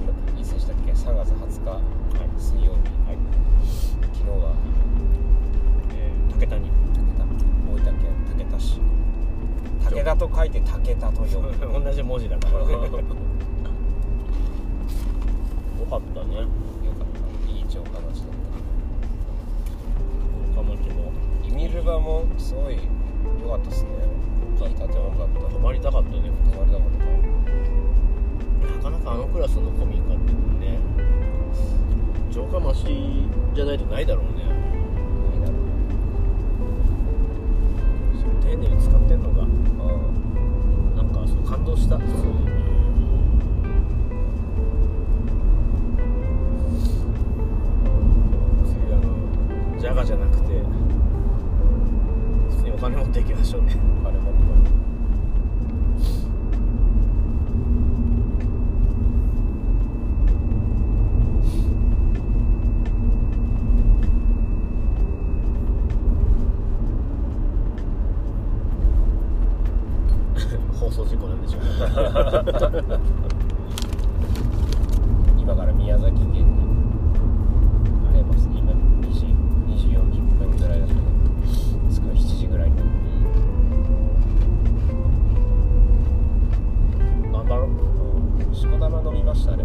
のいつでしたっけ？3月20日、はい、水曜日、はい、昨日は、えー、武田に。武田。大分県武田市。武田と書いて武田と読む。同じ文字だから。よかったね。よかった。いい城下町だった。城下町も。イミルバもすごい良かったっすね深い建物だった泊まりたかったね泊まりたかったなかなかあのクラスの古民家ってね城下町じゃないとないだろうね。たないだろ丁寧に使ってんのがうなんかそう感動した。普通 今から宮崎県に会えますね。今2時2時40分ぐらいだったけど着くの7時ぐらいに頑張ろう。しこ玉飲みましたね。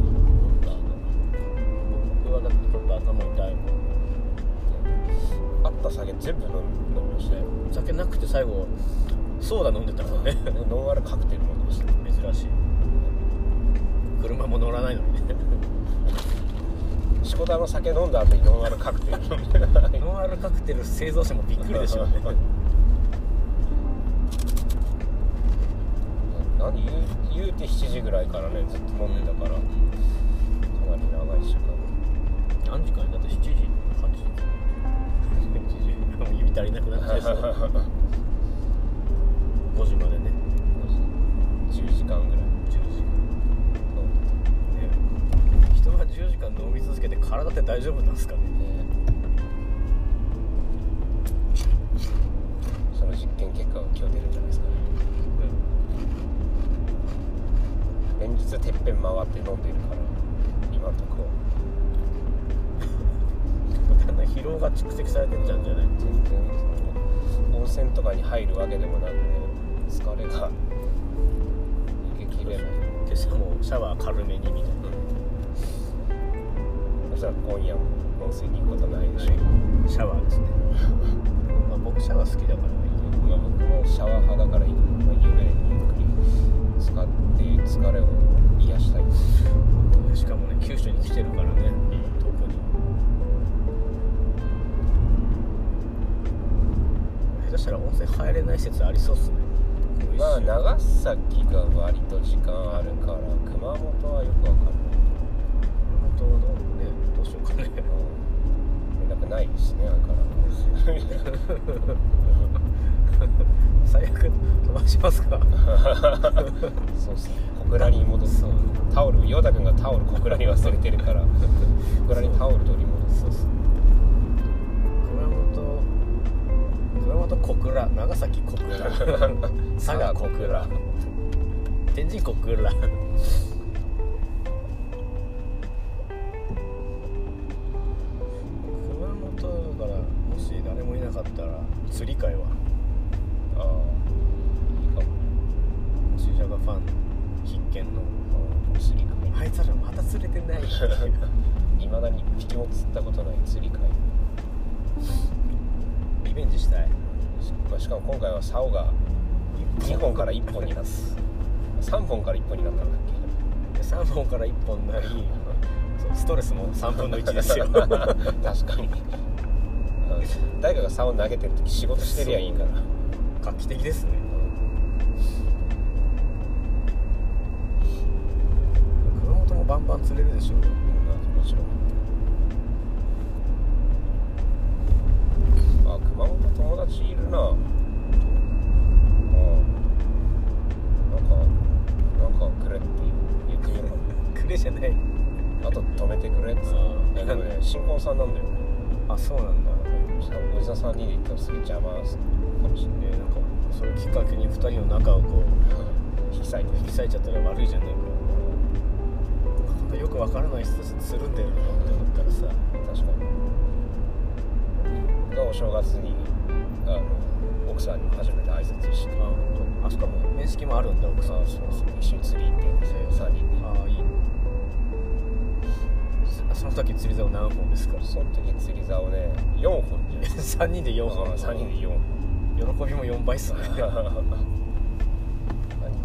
僕はだってちょっと頭痛いもんあった酒全部飲みましたよ。酒なくて最後ソーダ飲んでたもんね ノンアルカクテル飲んでました珍しい。車も乗らないのに。ね しこ玉酒飲んだ後にノンアルカクテル。ノンアルカクテル製造者もびっくりでしょうね。何言う言うて7時ぐらいからねずっと飲んでたから。かなり長い時間。何時間だって7時？8時？7時？もう指足りなくなっちゃいそう5時までね10時間ぐらい10時ね人が10時間飲み続けて体って大丈夫なんですかね。その実験結果が今日出るんじゃないですかね。連日てっぺん回って飲んでるから今んとこ。疲労が蓄積されてっちゃうんじゃない？全然温泉とかに入るわけでもなくね疲れが。抜けきれない今朝もシャワー軽めにみたいなそしたら今夜も温泉に行くことないでしょ、シャワーですね。まあ僕シャワー好きだからいいけどまあ、僕もシャワー派だからいいけど、まあ、湯船にゆっくり使って疲れを癒したい。しかもね九州に来てるからね、特に。下手したら温泉入れない施設ありそうっすね。まあな長崎が割と時間あるから熊本はよくわかんない本当はどうねどうしようかね連絡ないですね相変わら 最悪飛ばしますか。ずそうっすね。小倉に戻す。タオルヨダ君がタオル小倉に忘れてるから。小倉にタオル取り戻す。そうっす。熊本熊本小倉長崎小倉 佐賀小倉。天神小倉ファン必見のあ釣り会あいつらまた釣れてない。いまだに一匹も釣ったことない釣り会。リベンジしたい。し,、かも今回は竿が2本から1本になった。3本から1本になったんだっ3本から1本なりストレスも3分の1ですよ。け 確かに。うん誰かが竿投げてる時仕事してりゃいいから。画期的ですねバンバン釣れるでしょ。うようんも。ちろんあ熊本友達いるな。うん。なんかなんかくれって言ってみようかくれじゃない。あと止めてくれっつって。でもね新婚さんなんだよ。あそうなんだ。おじさん3人で行ったらすげえ邪魔かもしれないねなんかそれきっかけに2人の仲をこう引き裂いて引き裂いちゃったら悪いじゃない。かこんなよくわからない人たちつるんでるのって思ったらさ確かに。がお正月にあの奥さんにも初めて挨拶してあ本当。あそこも面識もあるんだ奥さんそうそう一緒に釣り行ってんですよ3人で。ああいいね。そその時釣り竿何本ですか？その時釣り竿ね4本じ3 人で4ゃん本3人で4本。喜びも4倍っすね 何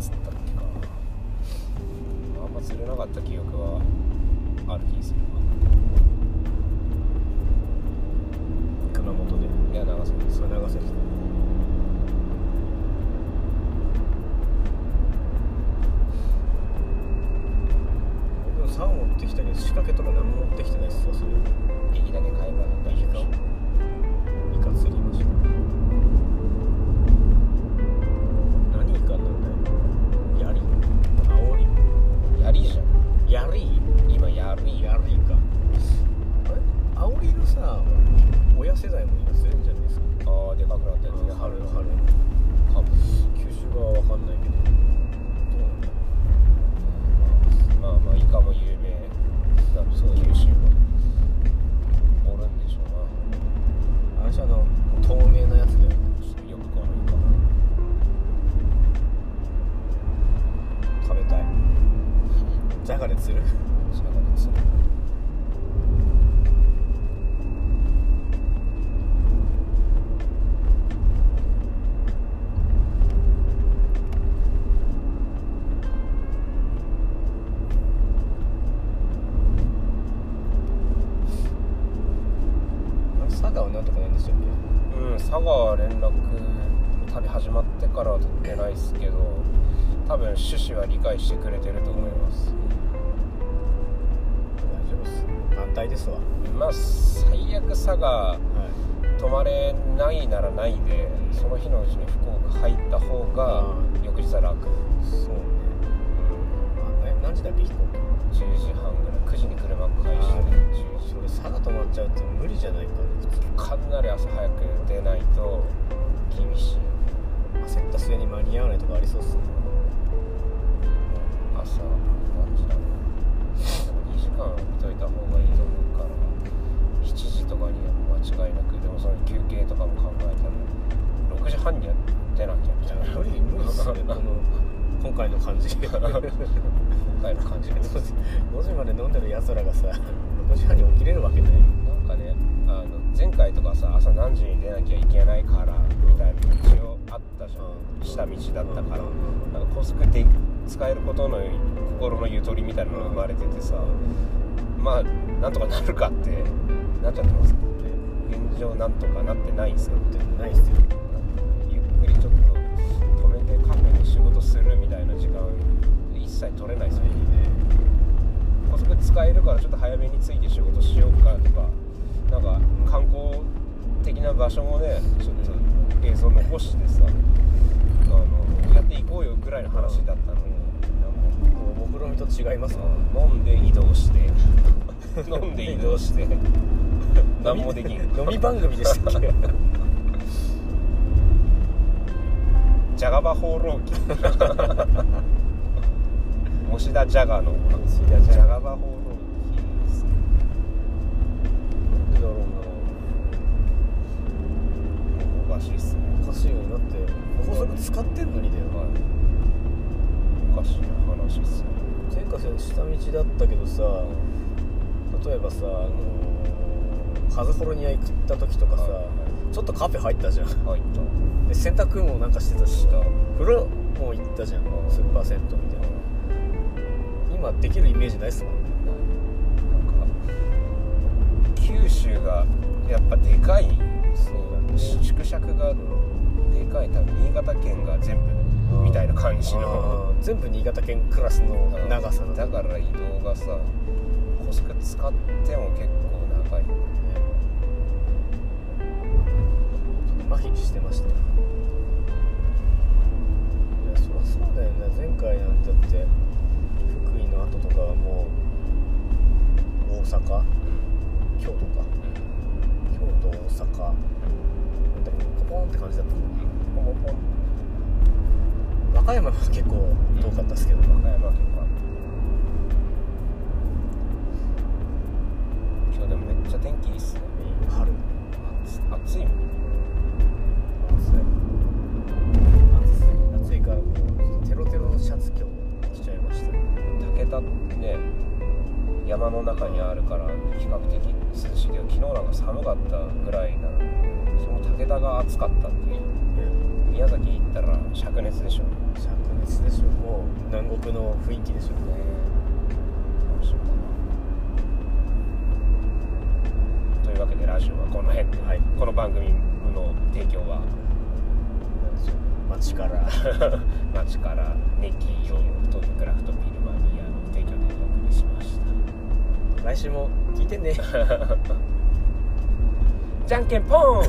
釣ったっけかあんま釣れなかった記憶はある気がする熊本で。ないや長崎です。長崎竿持ってきたけど仕掛けとか何も持ってきてないっすわそれ。右だけ買えば大丈夫オリのさ親世代も今釣れるんじゃないですか。ああでかくなったやつね春春。かも九州側は分かんないけど。どうなんだまあまあイカも有名。なのそう九州はおるんでしょうな。あれじゃあの透明なやつだよね。ちょっとよくこのイカ。食べたい。ジャガで釣るシャガで釣るれ佐賀はなんとかなんでしたっけうん佐賀は連絡旅始まってからは取ってないですけど多分趣旨は理解してくれてると思います。大丈夫っす。安泰ですわ。まあ最悪佐賀はい泊まれないならないでその日のうちに福岡入った方がうん翌日は楽、そうね。あえ何時だっけ飛行機？10時半ぐらい。9時に車返して。あ10時それ佐賀止まっちゃうって無理じゃないかね普通かなり朝早く出ないと厳しい。焦った末に間に合わないとかありそうっすね。朝何時だろうでも2時間置いといた方がいいと思うから7時とかには間違いなくでもその休憩とかも考えたら6時半には出なきゃみたい。な無理無理。っすね今回の感じ。今回の感じで。す5時まで飲んでる奴らがさ6時半に起きれるわけない。なんかねあの前回とかさ朝何時に出なきゃいけないからみたいな一応あったじゃん。下道だったから。なんか高速で使えることの心のゆとりみたいなのが生まれててさ。まあなんとかなるかってなっちゃってます現状なんとかなってないんですよって。ないっすよ。ゆっくりちょっと止めてカフェで仕事するみたいな時間一切取れないですよね高速使えるからちょっと早めに着いて仕事しようかとかなんか観光的な場所もねちょっと映像残してさあのやっていこうよぐらいの話だったのに。もう目論みと違いますもん。飲んで移動して。飲んで移動して。何もできん。飲み番組でしたっけ？ジャガバ放浪記。モ田ジャガの。ジャガ。バ放浪。記ですなんでだろうなおかしいっすね。おかしいよ。ねだって高速使ってんのにだよ。はい。おかしいな話っすね前回下道だったけどさ例えばさあのーカザフォルニア行った時とかさ、はい。はいちょっとカフェ入ったじゃん。入った。で洗濯もなんかしてたし風呂も行ったじゃん。スーパー銭湯みたいな。今できるイメージないっすもん。ねなんか九州がやっぱでかいそう縮尺がでかい多分新潟県が全部みたいな感じの。全部新潟県クラスの長さだ。から移動がさ高速使っても結構長い麻痺してましたね田が暑かったっていう。宮崎行ったら灼熱でしょ。灼熱でしょもう南国の雰囲気でしょうね。楽しみだな。というわけでラジオはこの辺。で、はい。この番組の提供は。街から。町から熱気をとクラフトビールマニアの提供でお送りしました。来週も聞いてね じゃんけんポン。